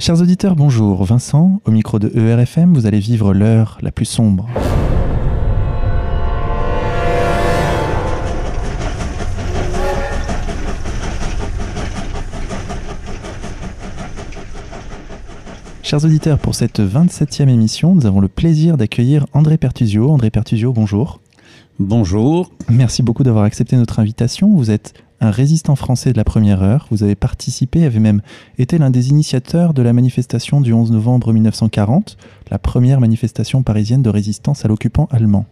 Chers auditeurs, bonjour. Vincent, au micro de ERFM, vous allez vivre l'heure la plus sombre. Chers auditeurs, pour cette 27e émission, nous avons le plaisir d'accueillir André Pertusio. André Pertusio, bonjour. Bonjour. Merci beaucoup d'avoir accepté notre invitation. Vous êtes un résistant français de la première heure. Vous avez participé, avez même été l'un des initiateurs de la manifestation du 11 novembre 1940, la première manifestation parisienne de résistance à l'occupant allemand.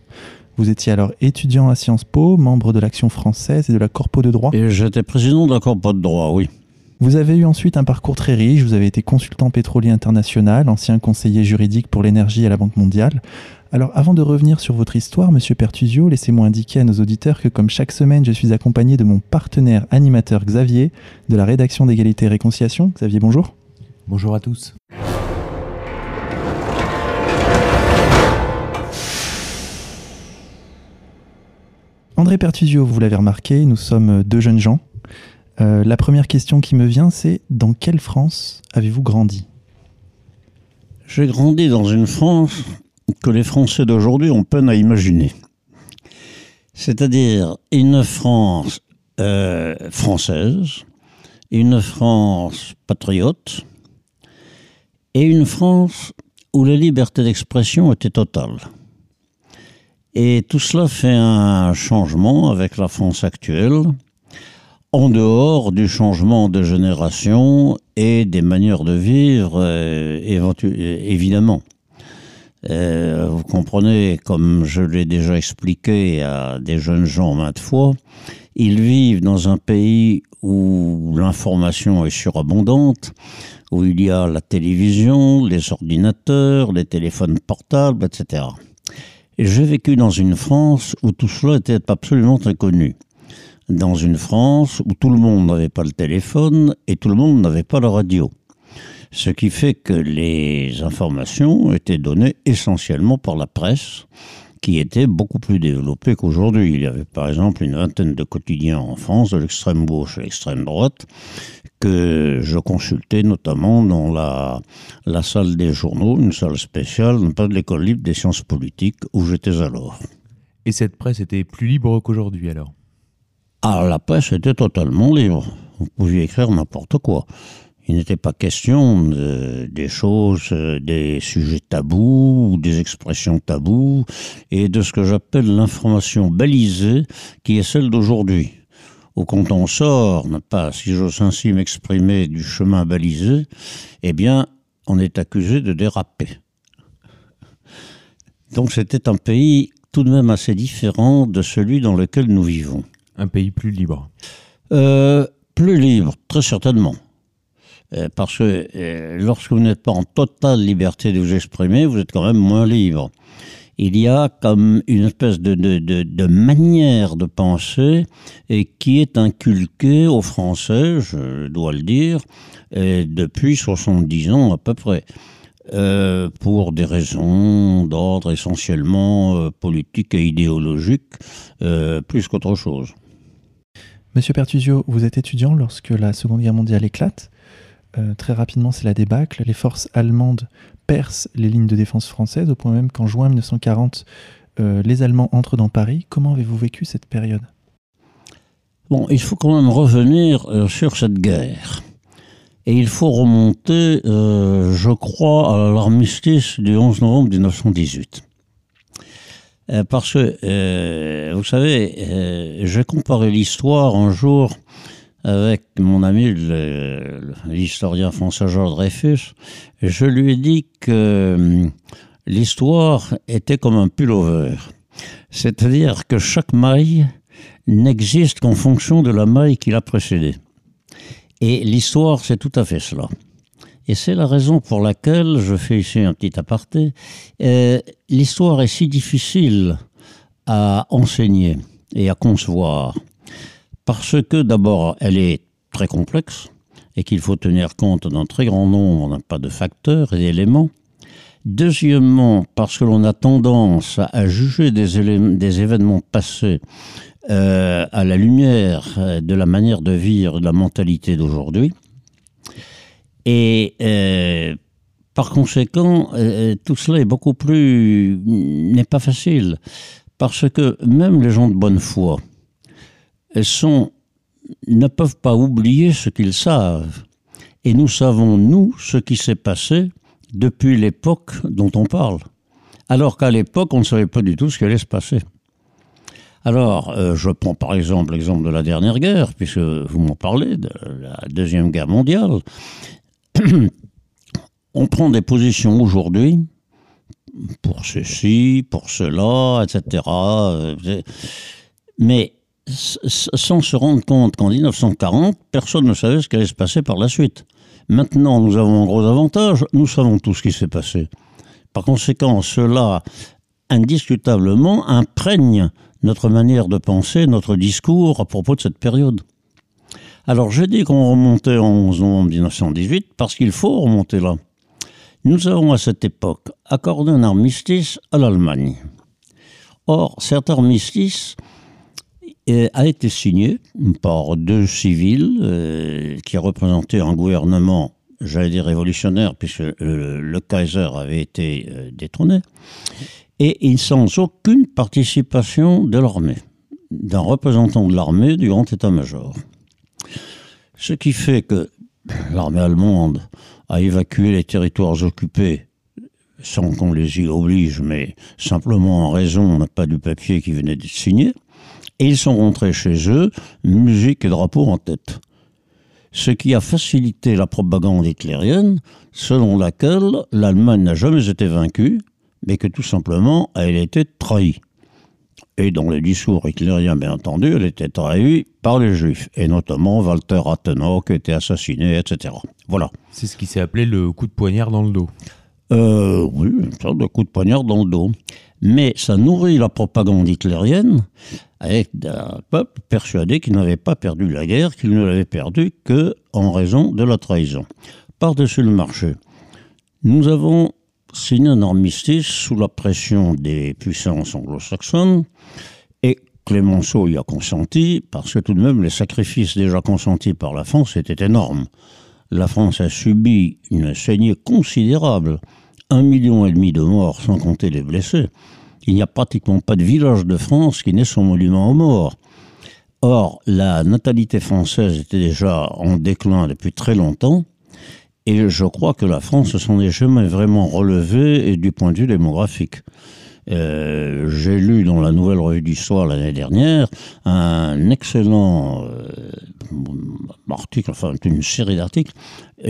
Vous étiez alors étudiant à Sciences Po, membre de l'Action française et de la Corpo de droit. Et j'étais président de la Corpo de droit, oui. Vous avez eu ensuite un parcours très riche, vous avez été consultant pétrolier international, ancien conseiller juridique pour l'énergie à la Banque mondiale. Alors avant de revenir sur votre histoire, Monsieur Pertusio, laissez-moi indiquer à nos auditeurs que comme chaque semaine, je suis accompagné de mon partenaire animateur Xavier, de la rédaction d'égalité et réconciliation. Xavier, bonjour. Bonjour à tous. André Pertusio, vous l'avez remarqué, nous sommes deux jeunes gens euh, la première question qui me vient, c'est dans quelle France avez-vous grandi? J'ai grandi dans une France que les Français d'aujourd'hui ont peine à imaginer. C'est-à-dire une France euh, française, une France patriote et une France où la liberté d'expression était totale. Et tout cela fait un changement avec la France actuelle en dehors du changement de génération et des manières de vivre, euh, évidemment. Euh, vous comprenez, comme je l'ai déjà expliqué à des jeunes gens maintes fois, ils vivent dans un pays où l'information est surabondante, où il y a la télévision, les ordinateurs, les téléphones portables, etc. Et j'ai vécu dans une France où tout cela était absolument inconnu dans une France où tout le monde n'avait pas le téléphone et tout le monde n'avait pas la radio. Ce qui fait que les informations étaient données essentiellement par la presse, qui était beaucoup plus développée qu'aujourd'hui. Il y avait par exemple une vingtaine de quotidiens en France, de l'extrême gauche à l'extrême droite, que je consultais notamment dans la, la salle des journaux, une salle spéciale, non pas de l'école libre des sciences politiques, où j'étais alors. Et cette presse était plus libre qu'aujourd'hui alors? Ah, la presse était totalement libre. Vous pouviez écrire n'importe quoi. Il n'était pas question de, des choses, des sujets tabous ou des expressions tabous et de ce que j'appelle l'information balisée qui est celle d'aujourd'hui. Ou quand on sort, pas, si j'ose ainsi m'exprimer, du chemin balisé, eh bien, on est accusé de déraper. Donc c'était un pays tout de même assez différent de celui dans lequel nous vivons un pays plus libre euh, Plus libre, très certainement. Euh, parce que euh, lorsque vous n'êtes pas en totale liberté de vous exprimer, vous êtes quand même moins libre. Il y a comme une espèce de, manière de penser et qui est inculquée aux Français, je dois le dire, depuis 70 ans à peu près. pour des raisons d'ordre essentiellement politique et idéologique, plus qu'autre chose. Monsieur Pertusio, vous êtes étudiant lorsque la Seconde Guerre mondiale éclate. Euh, très rapidement, c'est la débâcle. Les forces allemandes percent les lignes de défense françaises, au point même qu'en juin 1940, euh, les Allemands entrent dans Paris. Comment avez-vous vécu cette période? Bon, il faut quand même revenir euh, sur cette guerre. Et il faut remonter, je crois, à l'armistice du 11 novembre 1918. Euh, parce que, vous savez, j'ai comparé l'histoire un jour avec mon ami l'historien François Georges Dreyfus. Je lui ai dit que l'histoire était comme un pullover. C'est-à-dire que chaque maille n'existe qu'en fonction de la maille qui l'a précédée. Et l'histoire, c'est tout à fait cela. Et c'est la raison pour laquelle, je fais ici un petit aparté, euh, l'histoire est si difficile à enseigner et à concevoir. Parce que d'abord, elle est très complexe et qu'il faut tenir compte d'un très grand nombre pas de facteurs et d'éléments. Deuxièmement, parce que l'on a tendance à juger des, événements passés euh, à la lumière de la manière de vivre, de la mentalité d'aujourd'hui. Et euh, par conséquent, euh, tout cela est beaucoup plus n'est pas facile parce que même les gens de bonne foi sont ne peuvent pas oublier ce qu'ils savent. Et nous savons, nous, ce qui s'est passé depuis l'époque dont on parle. Alors qu'à l'époque, on ne savait pas du tout ce qui allait se passer. Alors, euh, je prends par exemple l'exemple de la dernière guerre, puisque vous m'en parlez, de la Deuxième Guerre mondiale. on prend des positions aujourd'hui pour ceci, pour cela, etc. Mais sans se rendre compte qu'en 1940, personne ne savait ce qui allait se passer par la suite. Maintenant, nous avons un gros avantage, nous savons tout ce qui s'est passé. Par conséquent, cela, indiscutablement, imprègne notre manière de penser, notre discours à propos de cette période. Alors j'ai dit qu'on remontait en 11 novembre 1918 parce qu'il faut remonter là. Nous avons à cette époque accordé un armistice à l'Allemagne. Or, cet armistice a été signé par deux civils euh, qui représentaient un gouvernement, j'allais dire révolutionnaire, puisque le, Kaiser avait été euh, détrôné, et sans aucune participation de l'armée, d'un représentant de l'armée du grand état-major. Ce qui fait que l'armée allemande a évacué les territoires occupés sans qu'on les y oblige, mais simplement en raison, pas du papier qui venait d'être signé, et ils sont rentrés chez eux, musique et drapeau en tête. Ce qui a facilité la propagande hitlérienne, selon laquelle l'Allemagne n'a jamais été vaincue, mais que tout simplement elle était trahie. Et dans les discours hitlériens, bien entendu, elle était trahie par les juifs, et notamment Walter Rathenau qui était assassiné, etc. Voilà. C'est ce qui s'est appelé le coup de poignard dans le dos. Euh, oui, une sorte de coup de poignard dans le dos. Mais ça nourrit la propagande hitlérienne avec un peuple persuadé qu'il n'avait pas perdu la guerre, qu'il ne l'avait perdue que en raison de la trahison. Par-dessus le marché, nous avons signé un armistice sous la pression des puissances anglo-saxonnes et Clémenceau y a consenti parce que tout de même les sacrifices déjà consentis par la France étaient énormes. La France a subi une saignée considérable, un million et demi de morts sans compter les blessés. Il n'y a pratiquement pas de village de France qui n'ait son monument aux morts. Or, la natalité française était déjà en déclin depuis très longtemps, et je crois que la France s'en est jamais vraiment relevée du point de vue démographique. Euh, j'ai lu dans la Nouvelle Revue d'Histoire l'année dernière un excellent euh, article, enfin une série d'articles,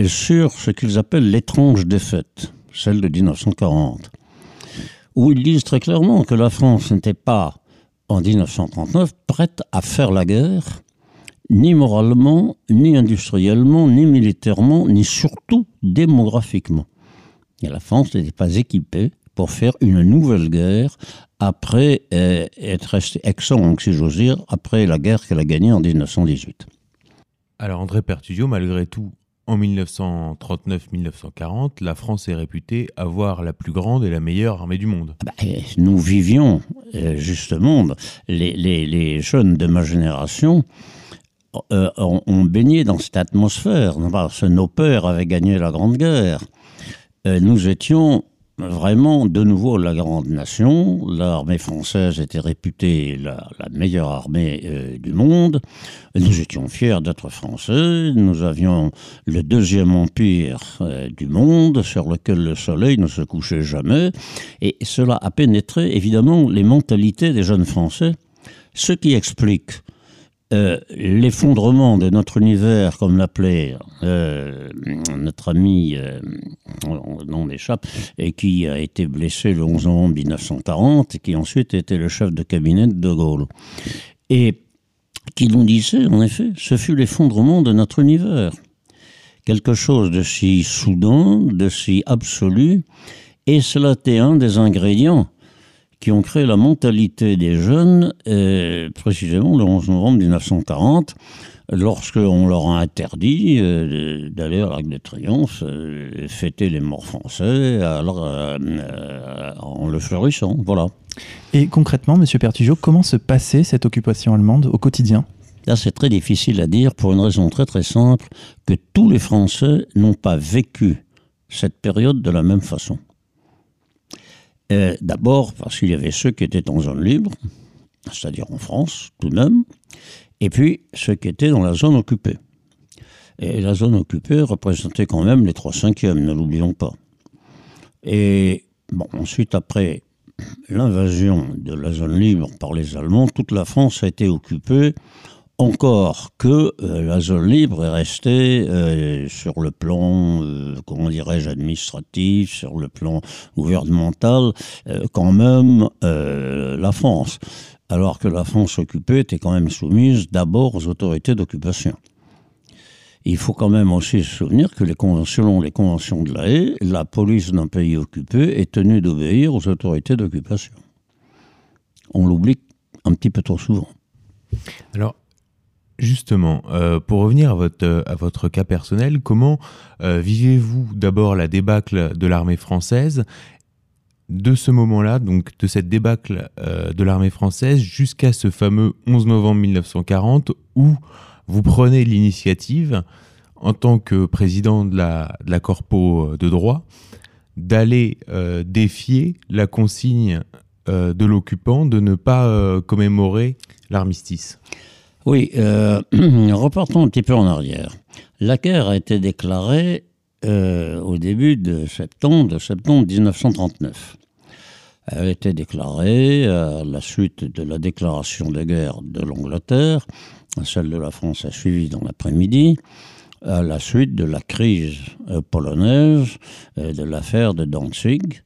sur ce qu'ils appellent l'étrange défaite, celle de 1940, où ils disent très clairement que la France n'était pas, en 1939, prête à faire la guerre ni moralement, ni industriellement, ni militairement, ni surtout démographiquement. Et la France n'était pas équipée pour faire une nouvelle guerre après euh, être restée exsangue, si j'ose dire, après la guerre qu'elle a gagnée en 1918. Alors André Pertudio, malgré tout, en 1939-1940, la France est réputée avoir la plus grande et la meilleure armée du monde. Bah, nous vivions euh, justement, les, jeunes de ma génération euh, ont, baigné dans cette atmosphère. Parce que nos pères avaient gagné la Grande Guerre. Euh, nous étions vraiment de nouveau la grande nation. L'armée française était réputée la, meilleure armée euh, du monde. Nous étions fiers d'être français. Nous avions le deuxième empire du monde sur lequel le soleil ne se couchait jamais. Et cela a pénétré évidemment les mentalités des jeunes Français, ce qui explique euh, l'effondrement de notre univers, comme l'appelait euh, notre ami, euh, nom m'échappe, et qui a été blessé le 11 novembre 1940, et qui ensuite était le chef de cabinet de De Gaulle. Et qui nous disait, en effet, ce fut l'effondrement de notre univers. Quelque chose de si soudain, de si absolu, et cela était un des ingrédients qui ont créé la mentalité des jeunes, euh, précisément le 11 novembre 1940, lorsqu'on leur a interdit euh, d'aller à l'Arc de Triomphe euh, fêter les morts français alors, en le fleurissant. Voilà. Et concrètement, Monsieur Pertugeau, comment se passait cette occupation allemande au quotidien? Là, c'est très difficile à dire pour une raison très très simple, que tous les Français n'ont pas vécu cette période de la même façon. D'abord parce qu'il y avait ceux qui étaient en zone libre, c'est-à-dire en France tout de même, et puis ceux qui étaient dans la zone occupée. Et la zone occupée représentait quand même les trois cinquièmes, ne l'oublions pas. Et ensuite, après l'invasion de la zone libre par les Allemands, toute la France a été occupée encore que euh, la zone libre est restée euh, sur le plan, euh, comment dirais-je, administratif, sur le plan gouvernemental, quand même la France. Alors que la France occupée était quand même soumise d'abord aux autorités d'occupation. Il faut quand même aussi se souvenir que les selon les conventions de la haie, la police d'un pays occupé est tenue d'obéir aux autorités d'occupation. On l'oublie un petit peu trop souvent. Alors, Justement, euh, pour revenir à votre, euh, cas personnel, comment euh, vivez-vous d'abord la débâcle de l'armée française de ce moment-là, donc de cette débâcle de l'armée française jusqu'à ce fameux 11 novembre 1940 où vous prenez l'initiative, en tant que président de la, de la Corpo de droit, d'aller défier la consigne de l'occupant de ne pas commémorer l'armistice? Oui, euh, repartons un petit peu en arrière. La guerre a été déclarée euh, au début de septembre, de septembre 1939. Elle a été déclarée à la suite de la déclaration de guerre de l'Angleterre. Celle de la France a suivi dans l'après-midi, à la suite de la crise euh, polonaise, de l'affaire de Danzig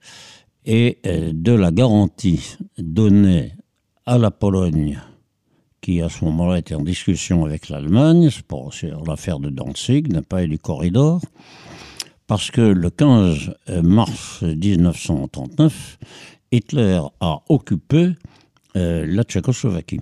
et de la garantie donnée à la Pologne qui à ce moment-là était en discussion avec l'Allemagne pour l'affaire de Danzig, n'a pas eu du corridor, parce que le 15 mars 1939, Hitler a occupé euh, la Tchécoslovaquie.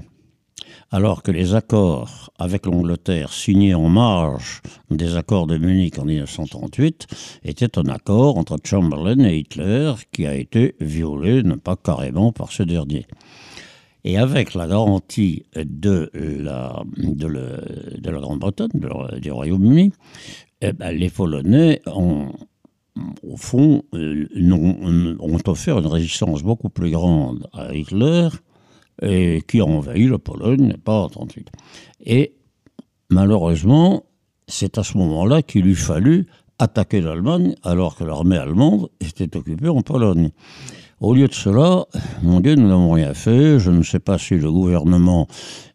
Alors que les accords avec l'Angleterre signés en marge des accords de Munich en 1938 étaient un accord entre Chamberlain et Hitler qui a été violé, non pas carrément par ce dernier. Et avec la garantie de la, de, la Grande-Bretagne, du Royaume-Uni, eh ben, les Polonais ont, au fond, euh, ont, offert une résistance beaucoup plus grande à Hitler, qui a envahi la Pologne, pas en 38. Et malheureusement, c'est à ce moment-là qu'il eut fallu attaquer l'Allemagne, alors que l'armée allemande était occupée en Pologne. Au lieu de cela, mon Dieu, nous n'avons rien fait. Je ne sais pas si le gouvernement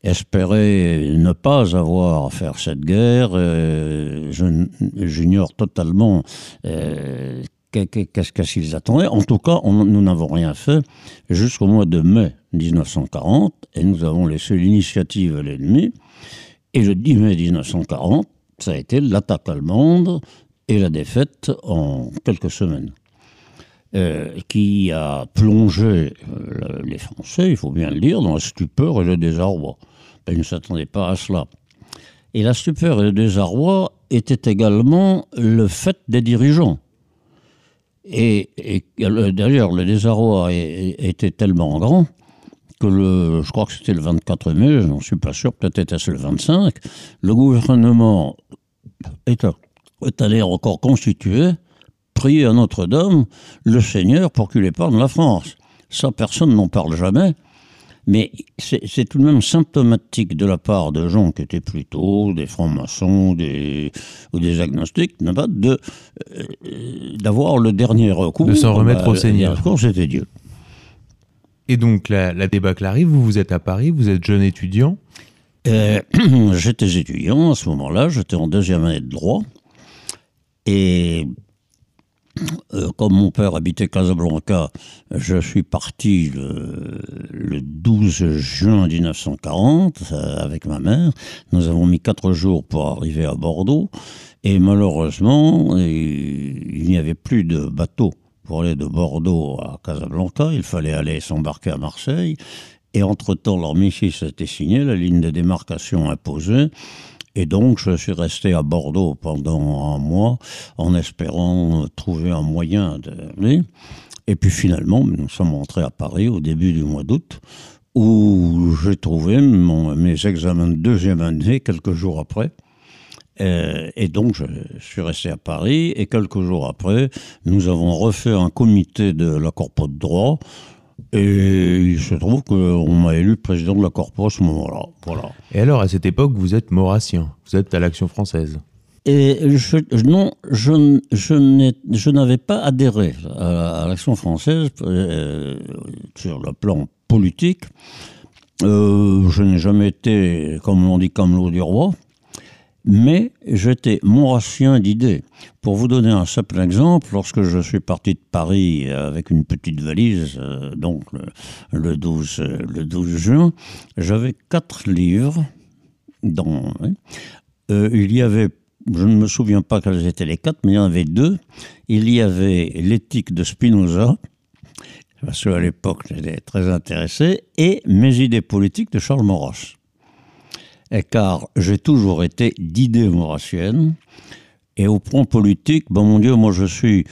espérait ne pas avoir à faire cette guerre. Euh, j'ignore totalement euh, qu'est-ce qu'ils attendaient. En tout cas, nous n'avons rien fait jusqu'au mois de mai 1940 et nous avons laissé l'initiative à l'ennemi. Et le 10 mai 1940, ça a été l'attaque allemande et la défaite en quelques semaines. Euh, qui a plongé euh, les Français, il faut bien le dire, dans la stupeur et le désarroi. Ben, ils ne s'attendaient pas à cela. Et la stupeur et le désarroi étaient également le fait des dirigeants. Et, d'ailleurs, le désarroi était tellement grand que le, je crois que c'était le 24 mai, je n'en suis pas sûr, peut-être était-ce le 25, le gouvernement est, est allé encore constituer prier à Notre-Dame le Seigneur pour qu'il épargne la France. Ça, personne n'en parle jamais. Mais c'est tout de même symptomatique de la part de gens qui étaient plutôt des francs-maçons des, ou des agnostiques, de euh, d'avoir le dernier recours. De s'en remettre au Seigneur. Le c'était Dieu. Et donc la, la, débâcle arrive, vous, vous êtes à Paris, vous êtes jeune étudiant euh, J'étais étudiant à ce moment-là, j'étais en deuxième année de droit. Et euh, comme mon père habitait Casablanca, je suis parti le, 12 juin 1940 euh, avec ma mère. Nous avons mis quatre jours pour arriver à Bordeaux. Et malheureusement, il n'y avait plus de bateau pour aller de Bordeaux à Casablanca. Il fallait aller s'embarquer à Marseille. Et entre-temps, l'armistice était signé, la ligne de démarcation imposée. Et donc, je suis resté à Bordeaux pendant un mois en espérant trouver un moyen de. Et puis finalement, nous sommes rentrés à Paris au début du mois d'août où j'ai trouvé mes examens de deuxième année quelques jours après. Euh, et donc, je suis resté à Paris. Et quelques jours après, nous avons refait un comité de la Corpo de droit. Et il se trouve qu'on m'a élu président de la Corpo à ce moment-là. Voilà. Et alors, à cette époque, vous êtes maurassien. Vous êtes à l'Action française. Et je, non, je, je, je n'avais pas adhéré à, l'Action française euh, sur le plan politique. Euh, je n'ai jamais été, comme l'on dit, comme l'eau du roi mais j'étais maurassien d'idées. Pour vous donner un simple exemple, lorsque je suis parti de Paris avec une petite valise, euh, donc le, 12, le 12 juin, j'avais quatre livres. Dans, euh, il y avait, je ne me souviens pas quels étaient les quatre, mais il y en avait deux. Il y avait l'éthique de Spinoza, parce qu'à l'époque j'étais très intéressé, et mes idées politiques de Charles Maurras car j'ai toujours été d'idées maurassiennes. Et au point politique, bon mon Dieu, moi je suis.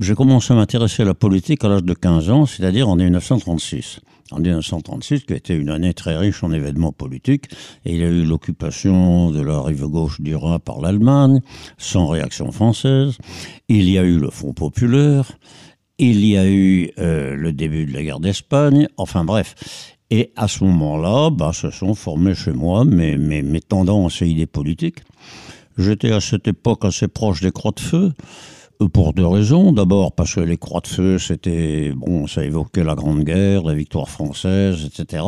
J'ai commencé à m'intéresser à la politique à l'âge de 15 ans, c'est-à-dire en 1936. En 1936, qui a été une année très riche en événements politiques, il y a eu l'occupation de la rive gauche du Rhin par l'Allemagne, sans réaction française. Il y a eu le Front populaire. Il y a eu euh, le début de la guerre d'Espagne. Enfin bref. Et à ce moment-là, bah, se sont formés chez moi mes, mes, mes tendances et idées politiques. J'étais à cette époque assez proche des croix de feu, euh, pour deux raisons. D'abord parce que les croix de feu, c'était, bon, ça évoquait la Grande Guerre, la victoire française, etc.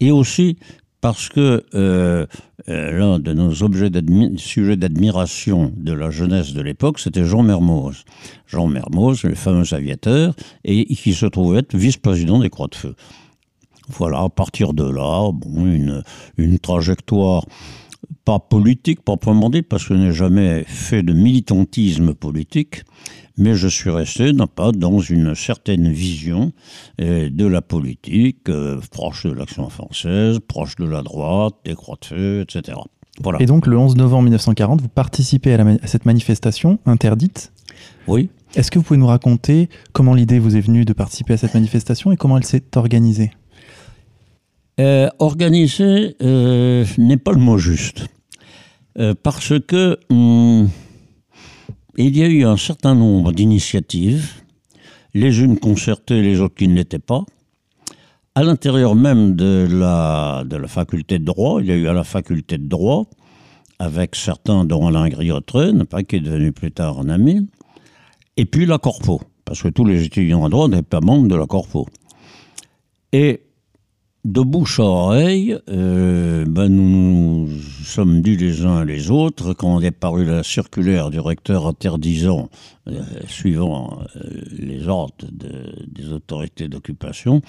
Et aussi parce que euh, euh, l'un de nos objets sujets d'admiration de la jeunesse de l'époque, c'était Jean Mermoz. Jean Mermoz, le fameux aviateur, et qui se trouvait être vice-président des Croix de Feu. Voilà, à partir de là, bon, une, une trajectoire pas politique proprement dit, parce que je n'ai jamais fait de militantisme politique, mais je suis resté non pas dans une certaine vision euh, de la politique, euh, proche de l'action française, proche de la droite, des croix de feu, etc. Voilà. Et donc le 11 novembre 1940, vous participez à, à cette manifestation interdite? Oui. Est-ce que vous pouvez nous raconter comment l'idée vous est venue de participer à cette manifestation et comment elle s'est organisée? Euh, organiser euh, n'est pas le mot juste. Euh, parce que hum, il y a eu un certain nombre d'initiatives, les unes concertées, les autres qui ne l'étaient pas. À l'intérieur même de la, faculté de droit, il y a eu à la faculté de droit, avec certains dont Alain Griotren, qui est devenu plus tard un ami, et puis la Corpo, parce que tous les étudiants à droit n'étaient pas membres de la Corpo. Et de bouche à oreille, euh, ben nous, nous, sommes dits les uns les autres quand est paru la circulaire du recteur interdisant, euh, suivant euh, les ordres des autorités d'occupation,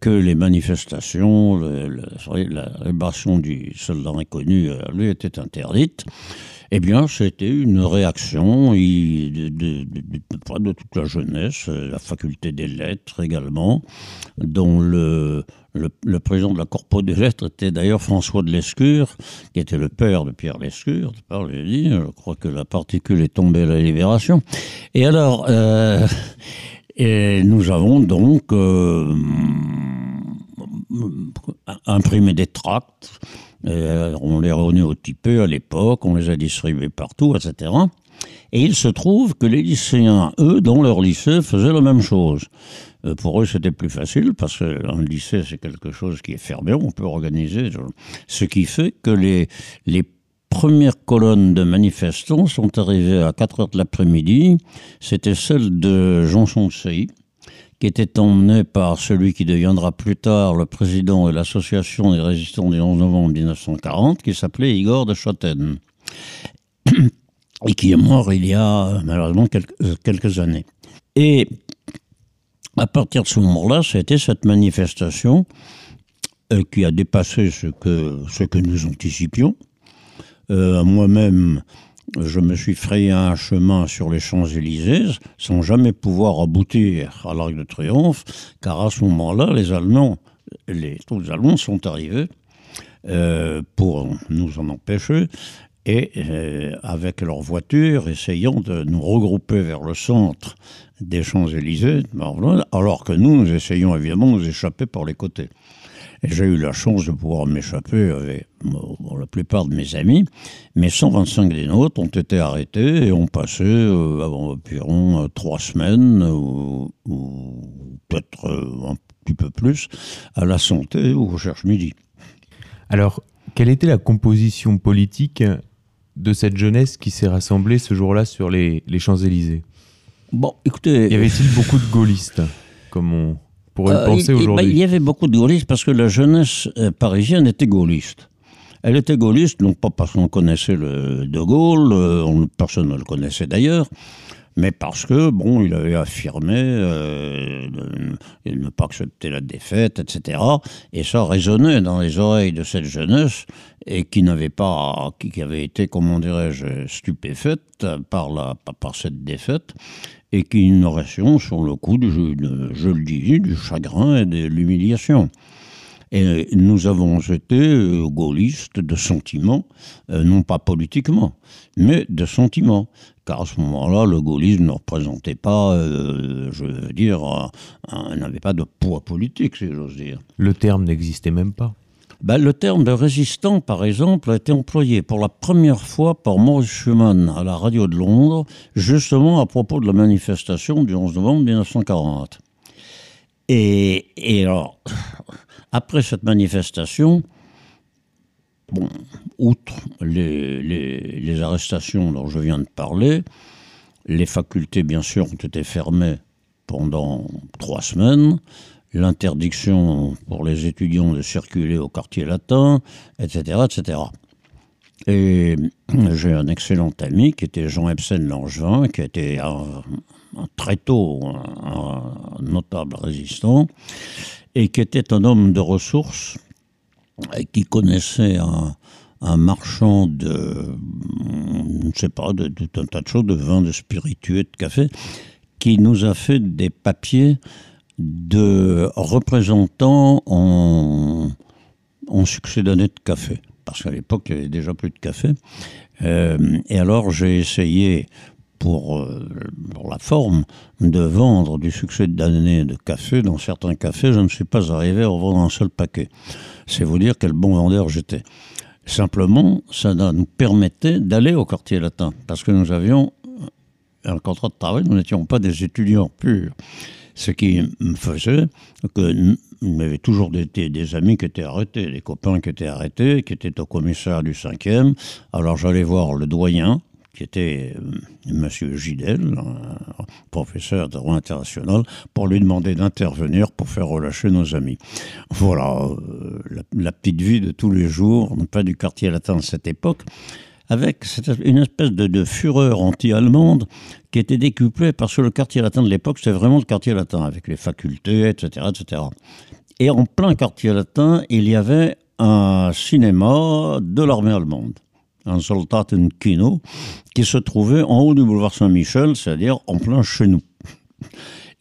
que les manifestations, la libération du soldat inconnu, lui, était interdite. Eh bien, c'était une réaction de, de, toute la jeunesse, la faculté des lettres également, dont le, président de la Corpo des lettres était d'ailleurs François de Lescure, qui était le père de Pierre Lescure, je crois que la particule est tombée à la libération. Et alors, euh, nous avons donc euh, imprimé des tracts euh, on les au typé à l'époque, on les a distribués partout, etc. Et il se trouve que les lycéens, eux, dans leur lycée, faisaient la même chose. Euh, pour eux, c'était plus facile parce qu'un lycée, c'est quelque chose qui est fermé, on peut organiser. Ce qui fait que les, les premières colonnes de manifestants sont arrivées à 4 heures de l'après-midi. C'était celle de Jean Chonsey, qui était emmené par celui qui deviendra plus tard le président de l'association des résistants du 11 novembre 1940, qui s'appelait Igor de Schotten, et qui est mort il y a malheureusement quelques, quelques années. Et à partir de ce moment-là, c'était cette manifestation euh, qui a dépassé ce que, ce que nous anticipions. Euh, moi-même, je me suis frayé un chemin sur les Champs-Élysées sans jamais pouvoir aboutir à l'Arc de Triomphe, car à ce moment-là, les Allemands, les troupes allemandes sont arrivés euh, pour nous en empêcher et euh, avec leurs voitures essayant de nous regrouper vers le centre des Champs-Élysées, alors que nous, nous essayons évidemment de nous échapper par les côtés. Et j'ai eu la chance de pouvoir m'échapper avec la plupart de mes amis, mais 125 des nôtres ont été arrêtés et ont passé euh, environ trois semaines ou, peut-être un petit peu plus à la santé ou recherche midi. Alors, quelle était la composition politique de cette jeunesse qui s'est rassemblée ce jour-là sur les, Champs-Élysées? Bon, écoutez. Y avait-il beaucoup de gaullistes, comme on pourrait le euh, penser aujourd'hui Il y avait beaucoup de gaullistes parce que la jeunesse euh, parisienne était gaulliste. Elle était gaulliste, non pas parce qu'on connaissait le De Gaulle, euh, personne ne le connaissait d'ailleurs, mais parce que, bon, il avait affirmé euh, de, ne pas accepter la défaite, etc. Et ça résonnait dans les oreilles de cette jeunesse et qui n'avait pas, qui avait été, comment dirais-je, stupéfaite par, la, par cette défaite et qui une réaction sur le coup, du, je le disais, du chagrin et de l'humiliation. Et nous avons été euh, gaullistes de sentiment, euh, non pas politiquement, mais de sentiment. Car à ce moment-là, le gaullisme ne représentait pas, euh, je veux dire, n'avait pas de poids politique, si j'ose dire. Le terme n'existait même pas ben, le terme de résistant, par exemple, a été employé pour la première fois par Maurice Schumann à la radio de Londres, justement à propos de la manifestation du 11 novembre 1940. Et, alors, après cette manifestation, bon, outre les, arrestations dont je viens de parler, les facultés, bien sûr, ont été fermées pendant trois semaines, l'interdiction pour les étudiants de circuler au quartier latin, etc. etc. Et j'ai un excellent ami qui était Jean Epsen Langevin, qui était un, très tôt un, notable résistant, et qui était un homme de ressources, et qui connaissait un, marchand de, je ne sais pas, de tout un tas de choses, de vin, de spiritueux, de café, qui nous a fait des papiers de représentants en, en succès d'année de café. Parce qu'à l'époque, il n'y avait déjà plus de café. Euh, et alors, j'ai essayé pour, euh, pour, la forme de vendre du succès d'année de café. Dans certains cafés, je ne suis pas arrivé à vendre un seul paquet. C'est vous dire quel bon vendeur j'étais. Simplement, ça nous permettait d'aller au quartier latin, parce que nous avions un contrat de travail, nous n'étions pas des étudiants purs. Ce qui me faisait que avait toujours des, des, amis qui étaient arrêtés, des copains qui étaient arrêtés, qui étaient au commissariat du 5e. Alors j'allais voir le doyen, qui était euh, M. Gidel, professeur de droit international, pour lui demander d'intervenir pour faire relâcher nos amis. Voilà, euh, la, petite vie de tous les jours, pas du quartier latin de cette époque, avec une espèce de, fureur anti-allemande qui était décuplée parce que le quartier latin de l'époque, c'était vraiment le quartier latin, avec les facultés, etc., etc. Et en plein quartier latin, il y avait un cinéma de l'armée allemande un Soldaten Kino, qui se trouvait en haut du boulevard Saint-Michel, c'est-à-dire en plein chez nous.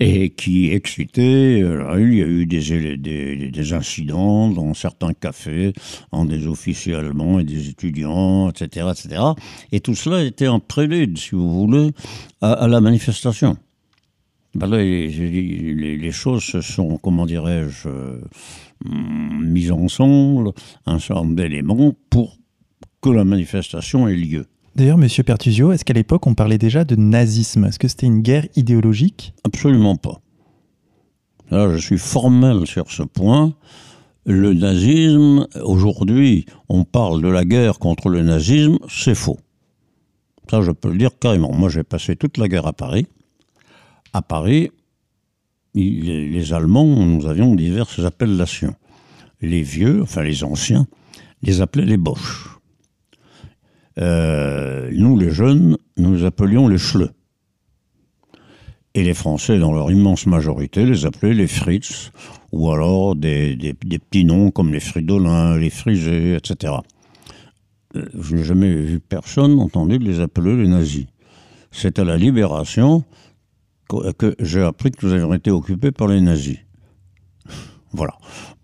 Et qui excitait, euh, il y a eu des, incidents dans certains cafés, en des officiers allemands et des étudiants, etc., etc. Et tout cela était un prélude, si vous voulez, à, la manifestation. Ben là, les, les, choses se sont, comment dirais-je, euh, mises ensemble, un certain nombre d'éléments pour que la manifestation ait lieu. D'ailleurs, Monsieur Pertusio, est-ce qu'à l'époque on parlait déjà de nazisme? Est-ce que c'était une guerre idéologique? Absolument pas. Là, je suis formel sur ce point. Le nazisme, aujourd'hui, on parle de la guerre contre le nazisme, c'est faux. Ça, je peux le dire carrément. Moi, j'ai passé toute la guerre à Paris. À Paris, les Allemands, nous avions diverses appellations. Les vieux, enfin les anciens, les appelaient les Boches. Euh, nous, les jeunes, nous appelions les schleux. Et les Français, dans leur immense majorité, les appelaient les Fritz, ou alors des, petits noms comme les Fridolins, les Frisés, etc. Euh, je n'ai jamais vu personne entendu les appeler les nazis. C'est à la Libération que j'ai appris que nous avions été occupés par les nazis. Voilà.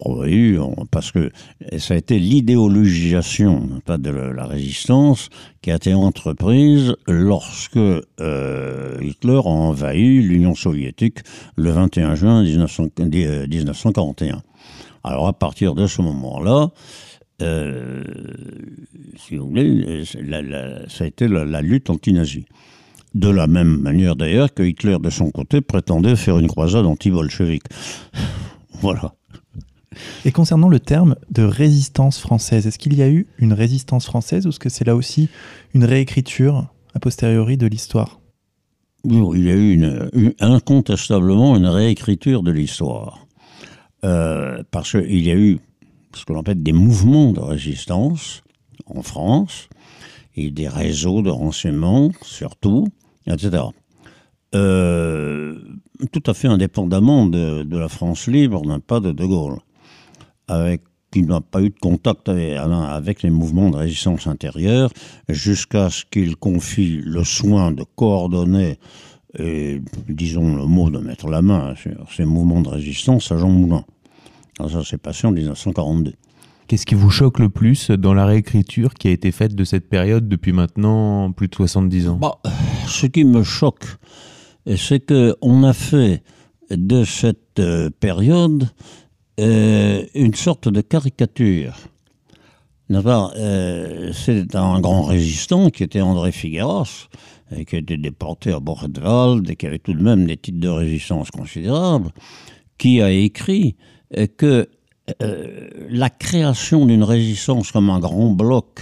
Oui, parce que ça a été l'idéologisation de la résistance qui a été entreprise lorsque euh, Hitler a envahi l'Union soviétique le 21 juin 1941. Alors à partir de ce moment-là, euh, si vous voulez, ça a été la, lutte anti-nazie. De la même manière d'ailleurs que Hitler, de son côté, prétendait faire une croisade anti-bolchevique. voilà. Et concernant le terme de résistance française, est-ce qu'il y a eu une résistance française ou est-ce que c'est là aussi une réécriture a posteriori de l'histoire? Il y a eu une, incontestablement une réécriture de l'histoire. Euh, parce qu'il y a eu ce qu'on appelle des mouvements de résistance en France et des réseaux de renseignement surtout, etc. Euh, tout à fait indépendamment de, la France libre, n'a pas de De Gaulle, avec qui n'a pas eu de contact avec, les mouvements de résistance intérieure jusqu'à ce qu'il confie le soin de coordonner et, disons le mot, de mettre la main sur ces mouvements de résistance à Jean Moulin. Alors ça s'est passé en 1942. Qu'est-ce qui vous choque le plus dans la réécriture qui a été faite de cette période depuis maintenant plus de 70 ans? Bah, Ce qui me choque, c'est qu'on a fait de cette euh, période euh, une sorte de caricature. Euh, c'est un grand résistant qui était André Figueras, qui a été déporté à Buchenwald et qui avait tout de même des titres de résistance considérables, qui a écrit que la création d'une résistance comme un grand bloc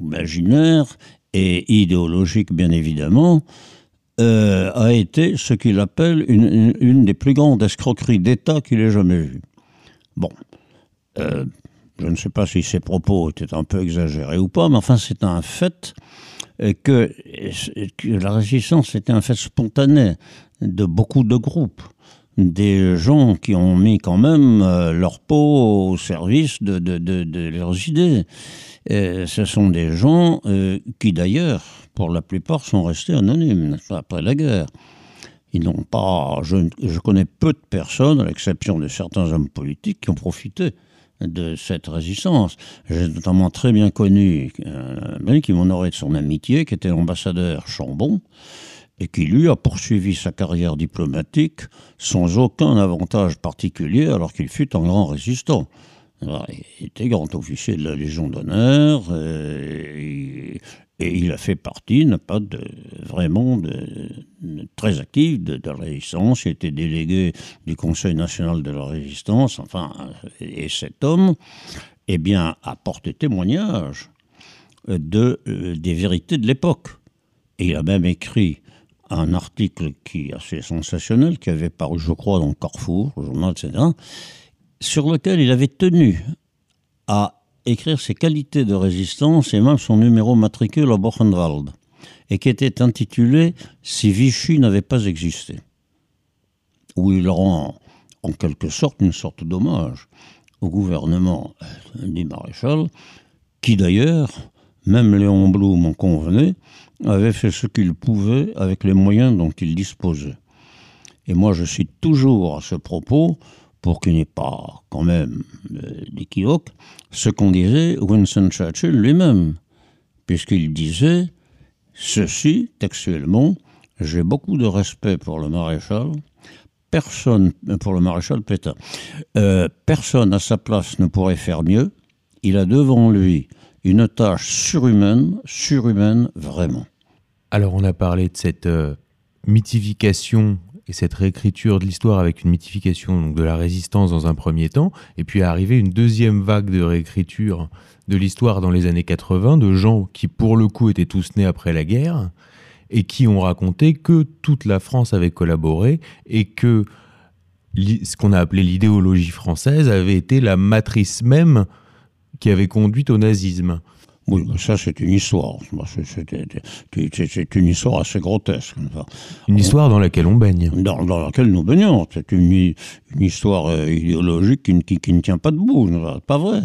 imaginaire et idéologique, bien évidemment, euh, a été ce qu'il appelle une, des plus grandes escroqueries d'État qu'il ait jamais vues. Bon, je ne sais pas si ces propos étaient un peu exagérés ou pas, mais enfin c'est un fait que, que la résistance était un fait spontané de beaucoup de groupes des gens qui ont mis quand même euh, leur peau au service de, leurs idées. ce sont des gens euh, qui d'ailleurs, pour la plupart, sont restés anonymes après la guerre. Ils n'ont pas. Je, connais peu de personnes, à l'exception de certains hommes politiques, qui ont profité de cette résistance. J'ai notamment très bien connu un qui m'honorait de son amitié, qui était l'ambassadeur Chambon, et qui lui a poursuivi sa carrière diplomatique sans aucun avantage particulier alors qu'il fut un grand résistant. il était grand officier de la Légion d'honneur et, il a fait partie, n'a pas vraiment de, très actif de, la résistance. Il était délégué du Conseil national de la résistance. Enfin, et cet homme, eh bien, a porté témoignage de, euh, des vérités de l'époque. Et il a même écrit un article qui est assez sensationnel, qui avait paru, je crois, dans Carrefour, journal, etc., sur lequel il avait tenu à écrire ses qualités de résistance et même son numéro matricule à Bochenwald, et qui était intitulé Si Vichy n'avait pas existé, où il rend en quelque sorte une sorte d'hommage au gouvernement du maréchal, qui d'ailleurs, même Léon Blum en convenait, avait fait ce qu'il pouvait avec les moyens dont il disposait. Et moi, je cite toujours à ce propos, pour qu'il n'y ait pas quand même euh, d'équivoque, ce qu'on disait Winston Churchill lui-même, puisqu'il disait ceci textuellement J'ai beaucoup de respect pour le maréchal. Personne, pour le maréchal Pétain, euh, personne à sa place ne pourrait faire mieux. Il a devant lui une tâche surhumaine, surhumaine vraiment. Alors on a parlé de cette euh, mythification et cette réécriture de l'histoire avec une mythification de la résistance dans un premier temps, et puis est arrivé une deuxième vague de réécriture de l'histoire dans les années 80, de gens qui pour le coup étaient tous nés après la guerre, et qui ont raconté que toute la France avait collaboré, et que ce qu'on a appelé l'idéologie française avait été la matrice même qui avait conduit au nazisme. Oui, ça c'est une histoire. C'est une histoire assez grotesque. Une histoire dans laquelle on baigne. Dans, laquelle nous baignons. C'est une, histoire euh, idéologique qui, qui, ne tient pas debout. Pas? Vrai.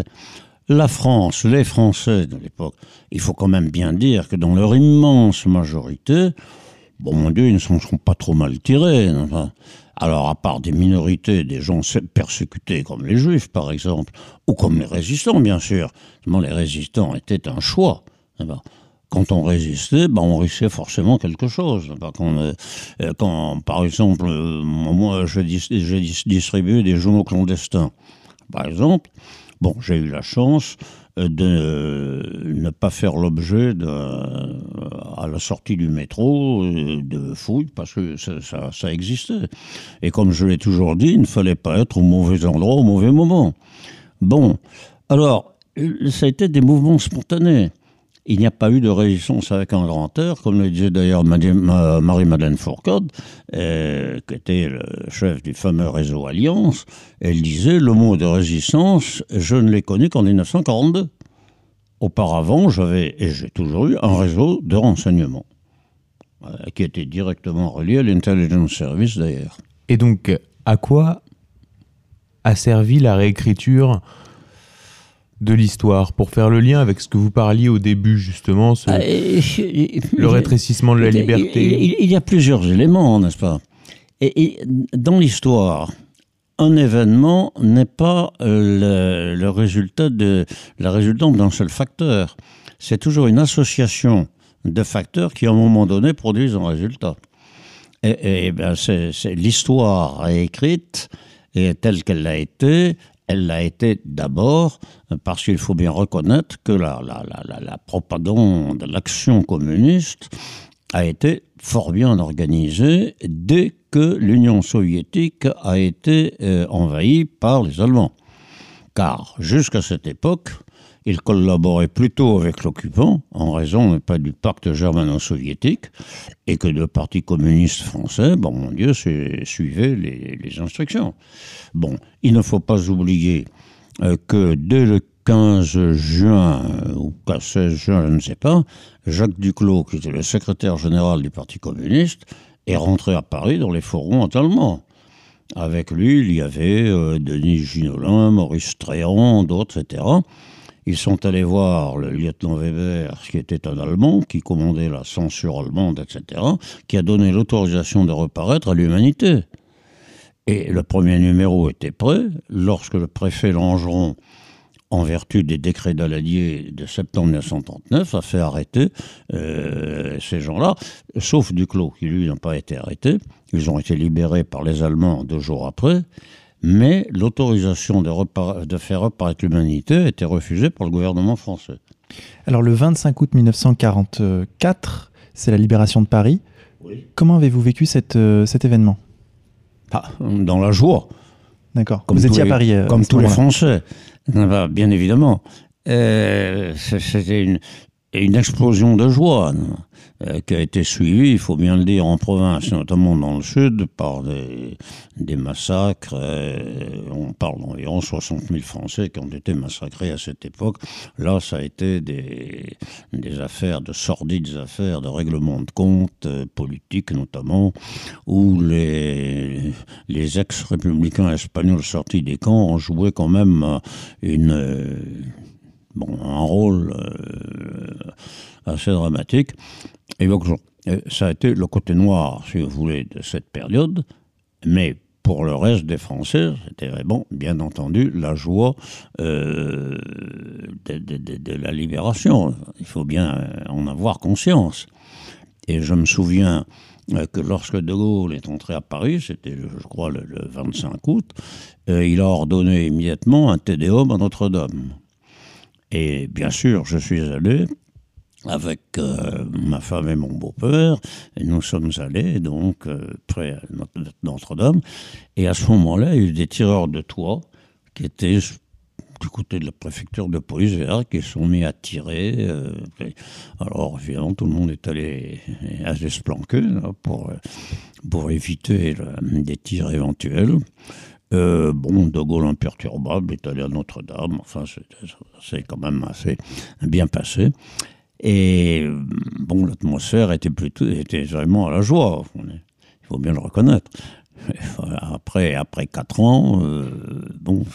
La France, les Français de l'époque, il faut quand même bien dire que dans leur immense majorité, bon mon Dieu, ils ne sont, pas trop mal tirés. Alors, à part des minorités, des gens persécutés comme les juifs, par exemple, ou comme les résistants, bien sûr, les résistants étaient un choix. quand on résistait, ben on risquait forcément quelque chose. Quand, euh, quand par exemple, euh, moi, j'ai distribué des journaux clandestins. Par exemple, bon, j'ai eu la chance de ne pas faire l'objet à la sortie du métro de fouilles parce que ça, ça, existait. Et comme je l'ai toujours dit, il ne fallait pas être au mauvais endroit au mauvais moment. Bon, alors, ça a été des mouvements spontanés. Il n'y a pas eu de résistance avec un grand air, comme le disait d'ailleurs Marie-Madeleine Fourcade, euh, qui était le chef du fameux réseau Alliance. Elle disait le mot de résistance, je ne l'ai connu qu'en 1942. Auparavant, j'avais, et j'ai toujours eu, un réseau de renseignement, euh, qui était directement relié à l'intelligence service d'ailleurs. Et donc, à quoi a servi la réécriture de l'histoire pour faire le lien avec ce que vous parliez au début justement, ce, ah, le rétrécissement de la liberté. Il, y a plusieurs éléments, n'est-ce pas? Et, dans l'histoire, un événement n'est pas euh, le, résultat de la résultante d'un seul facteur. C'est toujours une association de facteurs qui, à un moment donné, produisent un résultat. Et, et ben c'est l'histoire écrite et telle qu'elle l'a été, elle l'a été d'abord parce qu'il faut bien reconnaître que la propagande, l'action communiste a été fort bien organisée dès que l'Union soviétique a été euh, envahie par les Allemands. Car jusqu'à cette époque, il collaborait plutôt avec l'occupant, en raison pas du pacte germano-soviétique, et que le Parti communiste français, bon mon Dieu, suivait les, instructions. Bon, il ne faut pas oublier euh, que dès le 15 juin ou 16 juin, je ne sais pas, Jacques Duclos, qui était le secrétaire général du Parti communiste, est rentré à Paris dans les forums allemands. Avec lui, il y avait euh, Denis Ginolin, Maurice Tréant, d'autres, etc. Ils sont allés voir le lieutenant Weber, qui était un Allemand, qui commandait la censure allemande, etc., qui a donné l'autorisation de reparaître à l'humanité. Et le premier numéro était prêt lorsque le préfet Langeron, en vertu des décrets d'Aladier de septembre 1939, a fait arrêter euh, ces gens-là, sauf Duclos, qui lui n'a pas été arrêté. Ils ont été libérés par les Allemands deux jours après mais l'autorisation de, de, faire reparaître l'humanité été refusée par le gouvernement français. Alors le 25 août 1944, c'est la libération de Paris. Comment avez-vous vécu cette, euh, cet événement? Ah, Dans la joie. D'accord. Vous étiez à Paris. Euh, comme tous les Français, bien évidemment. Euh, c'était une, une explosion de joie. Qui a été suivi, il faut bien le dire, en province, notamment dans le sud, par des, des massacres. Euh, on parle d'environ 60 000 Français qui ont été massacrés à cette époque. Là, ça a été des, des affaires, de sordides affaires, de règlement de comptes euh, politiques notamment, où les, les ex-républicains espagnols sortis des camps ont joué quand même une... Un rôle assez dramatique. Et donc, ça a été le côté noir, si vous voulez, de cette période, mais pour le reste des Français, c'était vraiment, bien entendu, la joie euh, de, la libération. Il faut bien en avoir conscience. Et je me souviens euh, que lorsque De Gaulle est entré à Paris, c'était, je crois, le, 25 août, euh, il a ordonné immédiatement un Tédéum à Notre-Dame. Et bien sûr, je suis allé avec euh, ma femme et mon beau-père, et nous sommes allés donc euh, près Notre-Dame, et à ce moment-là, il y a eu des tireurs de toit qui étaient du côté de la préfecture de police qui sont mis à tirer. Euh, alors évidemment, tout le monde est allé à se planquer pour, pour éviter des tirs éventuels. Bon, De Gaulle imperturbable est allé à Notre-Dame, enfin c'est quand même assez bien passé. Et bon, l'atmosphère était plutôt, était vraiment à la joie. Il faut bien le reconnaître. Après, après quatre ans, euh, bon,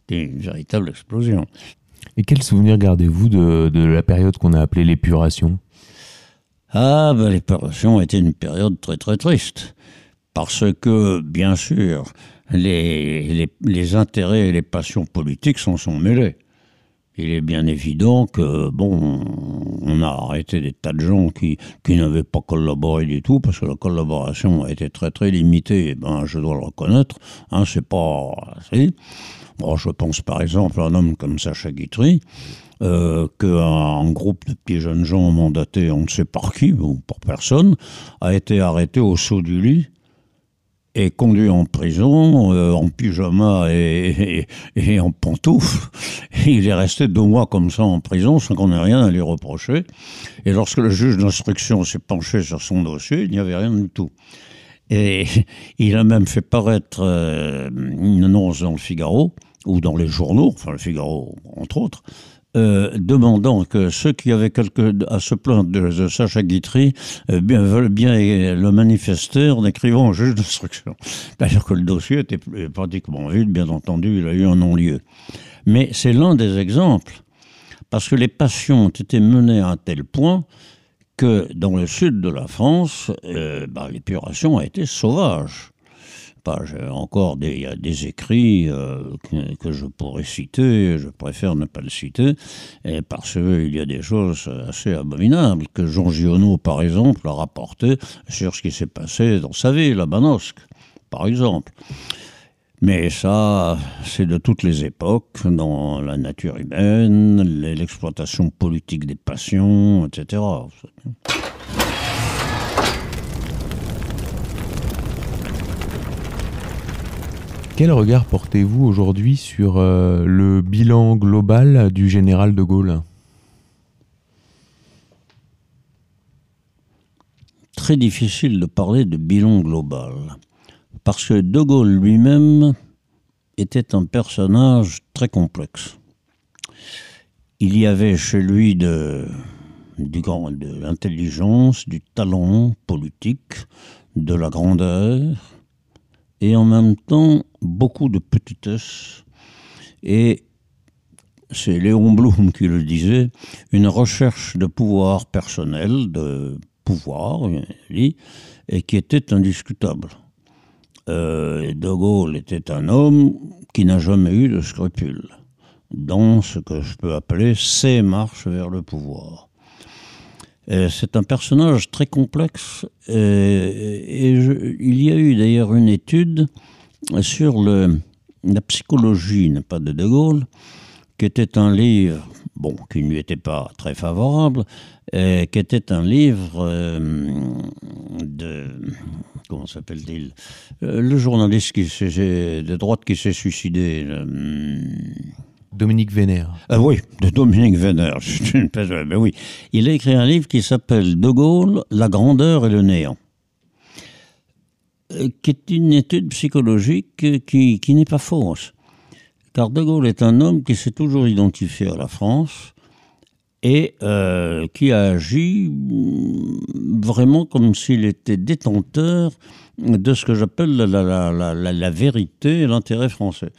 c'était une véritable explosion. Et quel souvenir gardez-vous de, de, la période qu'on a appelée l'épuration? Ah, ben, l'épuration était une période très très triste. Parce que, bien sûr, les, intérêts et les passions politiques s'en sont mêlés il est bien évident que, bon, on a arrêté des tas de gens qui, qui n'avaient pas collaboré du tout, parce que la collaboration a été très très limitée, ben, je dois le reconnaître, hein, c'est pas. Bon, je pense par exemple à un homme comme Sacha Guitry, euh, qu'un groupe de petits jeunes gens mandatés, on ne sait par qui ou par personne, a été arrêté au saut du lit et conduit en prison euh, en pyjama et, et, en pantoufles. il est resté deux mois comme ça en prison sans qu'on ait rien à lui reprocher. Et lorsque le juge d'instruction s'est penché sur son dossier, il n'y avait rien du tout. Et il a même fait paraître euh, une annonce dans le Figaro, ou dans les journaux, enfin le Figaro entre autres, euh, demandant que ceux qui avaient quelque à se plaindre de, Sacha Guitry euh, bien, veulent bien le manifester en écrivant au juge d'instruction. D'ailleurs que le dossier était pratiquement vide, bien entendu, il a eu un non-lieu. Mais c'est l'un des exemples, parce que les passions ont été menées à un tel point que dans le sud de la France, euh, bah, l'épuration a été sauvage encore des, des écrits euh, que, je pourrais citer, je préfère ne pas le citer, parce qu'il y a des choses assez abominables que Jean Giono, par exemple, a rapporté sur ce qui s'est passé dans sa ville, à Manosque, par exemple. Mais ça, c'est de toutes les époques, dans la nature humaine, l'exploitation politique des passions, etc. Quel regard portez-vous aujourd'hui sur euh, le bilan global du général de Gaulle? Très difficile de parler de bilan global, parce que de Gaulle lui-même était un personnage très complexe. Il y avait chez lui de, de l'intelligence, du talent politique, de la grandeur, et en même temps beaucoup de petitesse. Et c'est Léon Blum qui le disait, une recherche de pouvoir personnel, de pouvoir, et qui était indiscutable. Euh, de Gaulle était un homme qui n'a jamais eu de scrupules dans ce que je peux appeler ses marches vers le pouvoir. Euh, c'est un personnage très complexe euh, et, il y a eu d'ailleurs une étude sur la psychologie, pas de De Gaulle, qui était un livre, bon, qui ne lui était pas très favorable, euh, qui était un livre de, comment s'appelle-t-il, le journaliste qui de droite qui s'est suicidé. Dominique Vénère. Ah oui, de Dominique Vénère. Oui. Il a écrit un livre qui s'appelle De Gaulle, la grandeur et le néant. Euh, qui est une étude psychologique qui, qui n'est pas fausse. Car De Gaulle est un homme qui s'est toujours identifié à la France et euh, qui a agi mm, vraiment comme s'il était détenteur de ce que j'appelle la, la, la, la, vérité et l'intérêt français.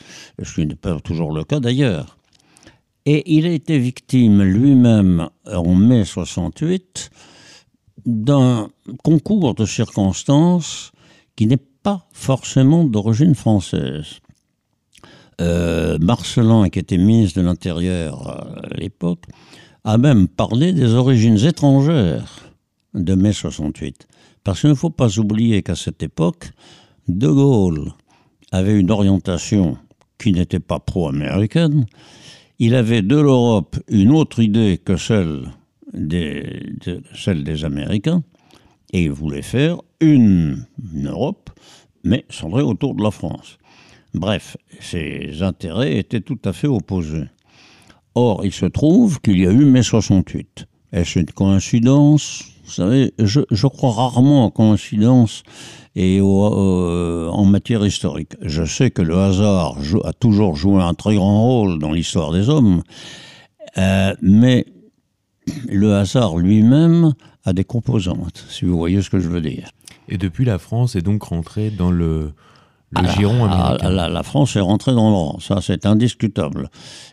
Ce qui n'est pas toujours le cas d'ailleurs. Et il a été victime lui-même en mai 68 d'un concours de circonstances qui n'est pas forcément d'origine française. Euh, Marcelin, qui était ministre de l'Intérieur à l'époque, a même parlé des origines étrangères de mai 68. Parce qu'il ne faut pas oublier qu'à cette époque, De Gaulle avait une orientation qui n'était pas pro-américaine. Il avait de l'Europe une autre idée que celle des, celle des Américains, et il voulait faire une Europe, mais centrée autour de la France. Bref, ses intérêts étaient tout à fait opposés. Or, il se trouve qu'il y a eu mai 68. Est-ce une coïncidence? Vous savez, je, crois rarement en coïncidence et en matière historique. Je sais que le hasard a toujours joué un très grand rôle dans l'histoire des hommes, euh, mais le hasard lui-même a des composantes, si vous voyez ce que je veux dire. Et depuis, la France est donc rentrée dans le, le giron américain. La, France est rentrée dans le rang, ça c'est indiscutable.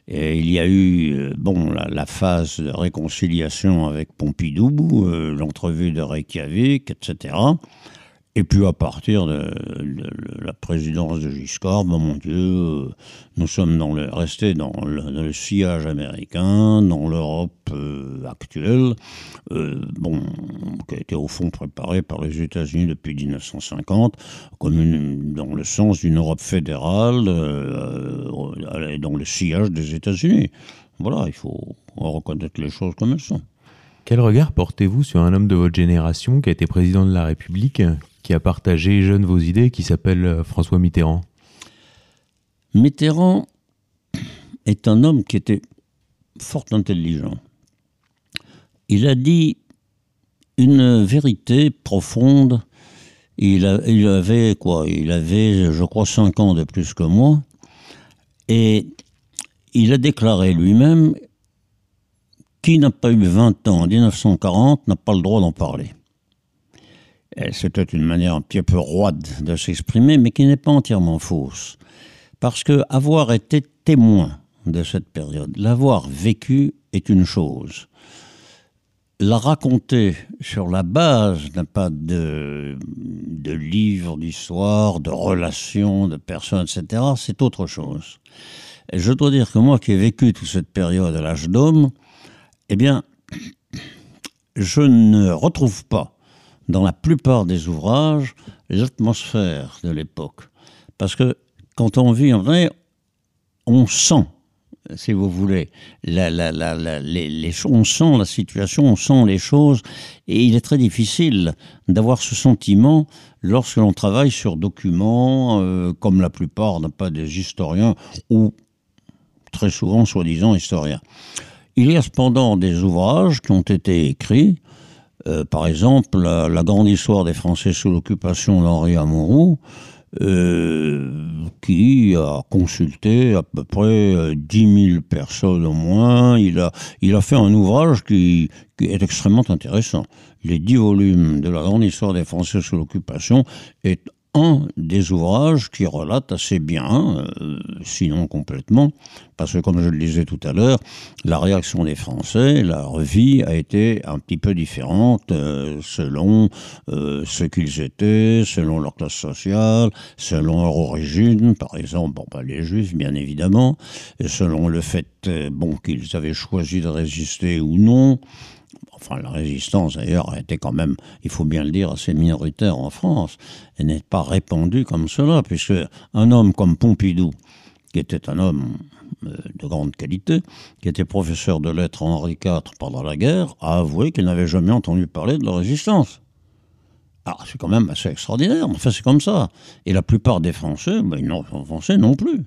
Et il y a eu euh, bon la, phase de réconciliation avec Pompidou, euh, l'entrevue de Reykjavik, etc. Et puis à partir de, la présidence de Giscard, ben, mon Dieu, euh, nous sommes restés dans le, sillage américain, dans l'Europe euh, actuelle, euh, bon, qui a été au fond préparée par les États-Unis depuis 1950, comme dans le sens d'une Europe fédérale, dans le sillage des États-Unis. Voilà, il faut reconnaître les choses comme elles sont. Quel regard portez-vous sur un homme de votre génération qui a été président de la République, qui a partagé jeune vos idées, qui s'appelle euh, François Mitterrand Mitterrand est un homme qui était fort intelligent. Il a dit une vérité profonde. Il, il avait quoi? Il avait, je crois, cinq ans de plus que moi. Et il a déclaré lui-même qui n'a pas eu 20 ans en 1940 n'a pas le droit d'en parler. C'était une manière un petit peu roide de s'exprimer, mais qui n'est pas entièrement fausse. Parce que avoir été témoin de cette période, l'avoir vécu est une chose. La raconter sur la base d'un pas de, livres d'histoire, de relations, de personnes, etc., c'est autre chose. Et je dois dire que moi qui ai vécu toute cette période à l'âge d'homme, eh bien, je ne retrouve pas dans la plupart des ouvrages l'atmosphère de l'époque. Parce que quand on vit en vrai, on sent, si vous voulez, la, les, on sent la situation, on sent les choses, et il est très difficile d'avoir ce sentiment lorsque l'on travaille sur documents, euh, comme la plupart, n'a pas des historiens, ou très souvent soi-disant historiens. Il y a cependant des ouvrages qui ont été écrits euh, par exemple, la, grande histoire des Français sous l'occupation d'Henri Amouroux, euh, qui a consulté à peu près 10 euh, 000 personnes au moins. Il a, il a fait un ouvrage qui, qui est extrêmement intéressant. Les dix volumes de la grande histoire des Français sous l'occupation est des ouvrages qui relate assez bien, euh, sinon complètement, parce que comme je le disais tout à l'heure, la réaction des Français, leur vie a été un petit peu différente euh, selon euh, ce qu'ils étaient, selon leur classe sociale, selon leur origine, par exemple, bon, bah, les Juifs bien évidemment, et selon le fait bon, qu'ils avaient choisi de résister ou non enfin la résistance d'ailleurs été quand même, il faut bien le dire, assez minoritaire en France, Elle n'est pas répandue comme cela, puisque un homme comme Pompidou, qui était un homme euh, de grande qualité, qui était professeur de lettres à Henri IV pendant la guerre, a avoué qu'il n'avait jamais entendu parler de la résistance. Alors c'est quand même assez extraordinaire, mais enfin c'est comme ça. Et la plupart des Français, ben, n'ont Français non plus.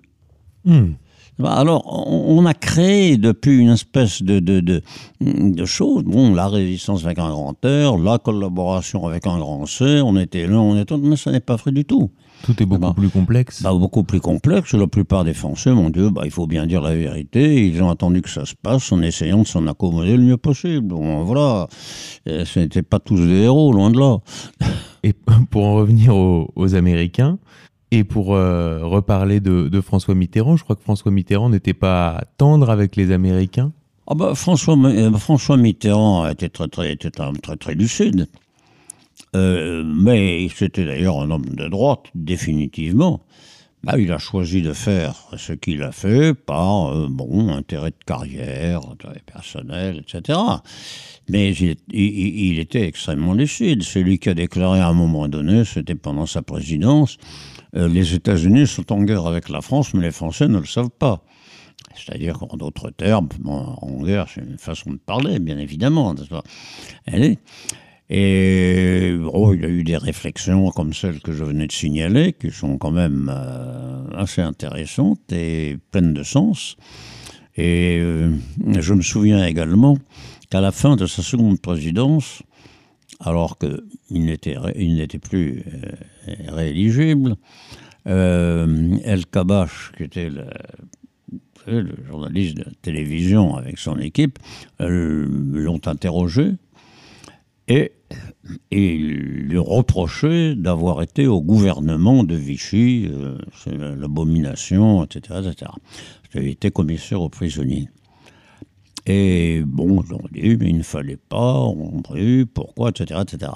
Hmm. Bah, alors, on a créé depuis une espèce de, de, de, de chose. Bon, la résistance avec un grand R, la collaboration avec un grand C, on était là, on était mais ça n'est pas vrai du tout. Tout est beaucoup bah, plus complexe. Bah, beaucoup plus complexe. La plupart des Français, mon Dieu, bah, il faut bien dire la vérité. Ils ont attendu que ça se passe en essayant de s'en accommoder le mieux possible. Bon, voilà. ce n'étaient pas tous des héros, loin de là. Et pour en revenir aux Américains, et pour euh, reparler de, François Mitterrand, je crois que François Mitterrand n'était pas tendre avec les Américains. Ah bah, François, euh, François Mitterrand était très très, était très, très lucide. Euh, mais c'était d'ailleurs un homme de droite, définitivement. Bah, il a choisi de faire ce qu'il a fait par bon intérêt de carrière, intérêt personnel, etc. Mais il, il, était extrêmement lucide. Celui qui a déclaré à un moment donné, c'était pendant sa présidence, les États-Unis sont en guerre avec la France, mais les Français ne le savent pas. C'est-à-dire qu'en d'autres termes, en guerre, c'est une façon de parler, bien évidemment. Et oh, il a eu des réflexions comme celles que je venais de signaler, qui sont quand même euh, assez intéressantes et pleines de sens. Et euh, je me souviens également qu'à la fin de sa seconde présidence, alors qu'il n'était plus euh, rééligible. Euh, El Kabash, qui était le, journaliste de télévision avec son équipe, euh, l'ont interrogé et, et lui reproché d'avoir été au gouvernement de Vichy, c'est l'abomination, etc., etc. Il était commissaire aux prisonniers. Et bon, on dit, mais il ne fallait pas, on brûle, pourquoi, etc., etc.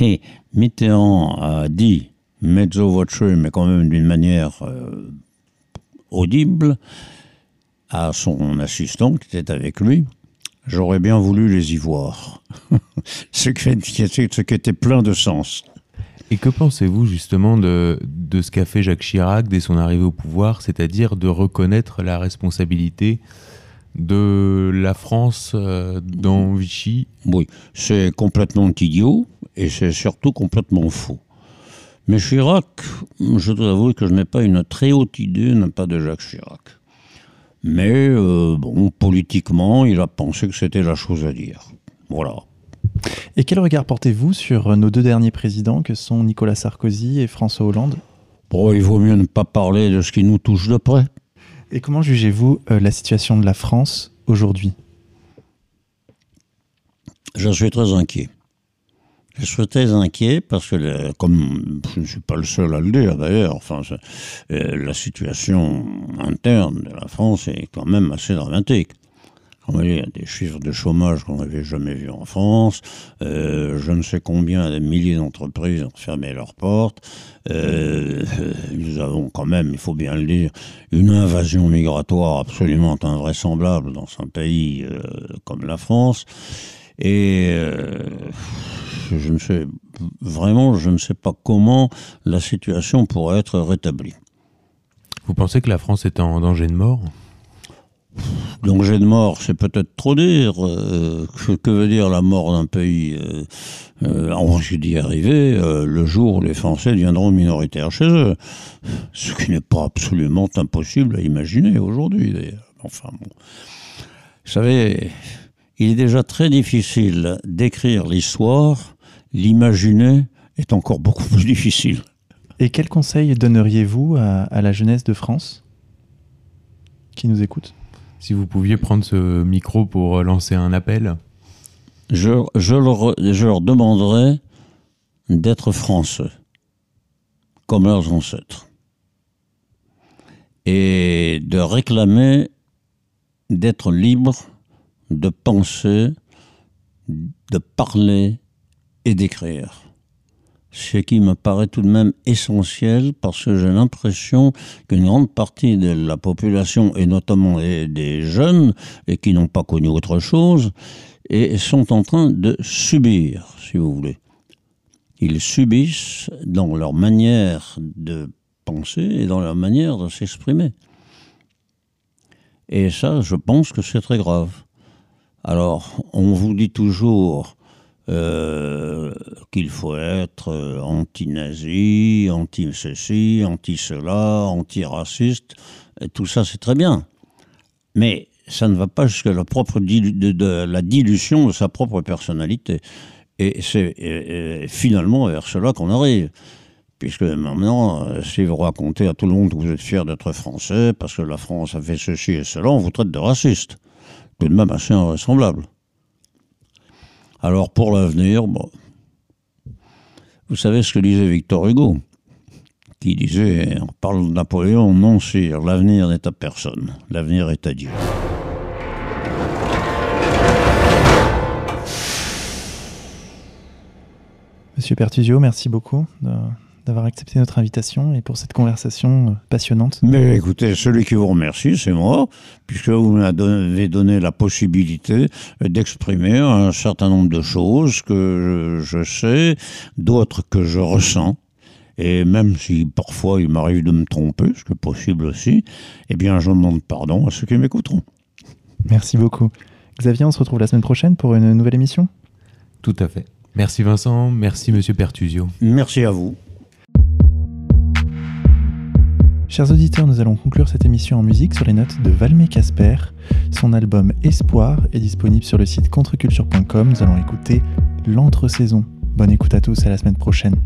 Et Mitterrand a dit, mezzo voce, mais quand même d'une manière euh, audible, à son assistant qui était avec lui, j'aurais bien voulu les y voir. ce, qui, ce qui était plein de sens. Et que pensez-vous justement de, de ce qu'a fait Jacques Chirac dès son arrivée au pouvoir, c'est-à-dire de reconnaître la responsabilité de la France euh, dans Vichy? Oui, c'est complètement idiot et c'est surtout complètement faux. Mais Chirac, je dois avouer que je n'ai pas une très haute idée, non pas de Jacques Chirac. Mais euh, bon, politiquement, il a pensé que c'était la chose à dire. Voilà. Et quel regard portez-vous sur nos deux derniers présidents, que sont Nicolas Sarkozy et François Hollande? Bon, il vaut mieux ne pas parler de ce qui nous touche de près. Et comment jugez-vous euh, la situation de la France aujourd'hui? Je suis très inquiet. Je suis très inquiet parce que, comme je ne suis pas le seul à le dire d'ailleurs, enfin, euh, la situation interne de la France est quand même assez dramatique. Il y a des chiffres de chômage qu'on n'avait jamais vus en France. Euh, je ne sais combien de milliers d'entreprises ont fermé leurs portes. Euh, nous avons quand même, il faut bien le dire, une invasion migratoire absolument invraisemblable dans un pays euh, comme la France. Et euh, je ne sais vraiment, je ne sais pas comment la situation pourrait être rétablie. Vous pensez que la France est en danger de mort? Danger de mort, c'est peut-être trop dire. Euh, que veut dire la mort d'un pays? Euh, euh, On va d'y arriver euh, le jour où les Français deviendront minoritaires chez eux. Ce qui n'est pas absolument impossible à imaginer aujourd'hui, d'ailleurs. Enfin bon. Vous savez, il est déjà très difficile d'écrire l'histoire. L'imaginer est encore beaucoup plus difficile. Et quel conseil donneriez-vous à, à la jeunesse de France qui nous écoute? Si vous pouviez prendre ce micro pour lancer un appel Je, je, leur, je leur demanderais d'être français, comme leurs ancêtres, et de réclamer d'être libre de penser, de parler et d'écrire ce qui me paraît tout de même essentiel parce que j'ai l'impression qu'une grande partie de la population, et notamment des jeunes, et qui n'ont pas connu autre chose, et sont en train de subir, si vous voulez. Ils subissent dans leur manière de penser et dans leur manière de s'exprimer. Et ça, je pense que c'est très grave. Alors, on vous dit toujours, euh, qu'il faut être euh, anti-nazi, anti-ceci, anti-cela, anti-raciste. Tout ça, c'est très bien. Mais ça ne va pas jusqu'à la, propre la dilution de sa propre personnalité. Et c'est finalement vers cela qu'on arrive. Puisque maintenant, euh, si vous racontez à tout le monde que vous êtes fier d'être français, parce que la France a fait ceci et cela, on vous traite de raciste. Tout de même assez invraisemblable. Alors pour l'avenir, vous savez ce que disait Victor Hugo Qui disait, on parle de Napoléon, non sire, l'avenir n'est à personne, l'avenir est à Dieu. Monsieur Pertusio, merci beaucoup d'avoir accepté notre invitation et pour cette conversation euh, passionnante. Mais écoutez, celui qui vous remercie, c'est moi, puisque vous m'avez donné la possibilité d'exprimer un certain nombre de choses que je, sais, d'autres que je ressens. Et même si parfois il m'arrive de me tromper, ce qui est possible aussi, eh bien je demande pardon à ceux qui m'écouteront. Merci beaucoup. Xavier, on se retrouve la semaine prochaine pour une nouvelle émission? Tout à fait. Merci Vincent, merci Monsieur Pertusio. Merci à vous. Chers auditeurs, nous allons conclure cette émission en musique sur les notes de Valmé Casper. Son album Espoir est disponible sur le site contreculture.com. Nous allons écouter l'entre-saison. Bonne écoute à tous et à la semaine prochaine.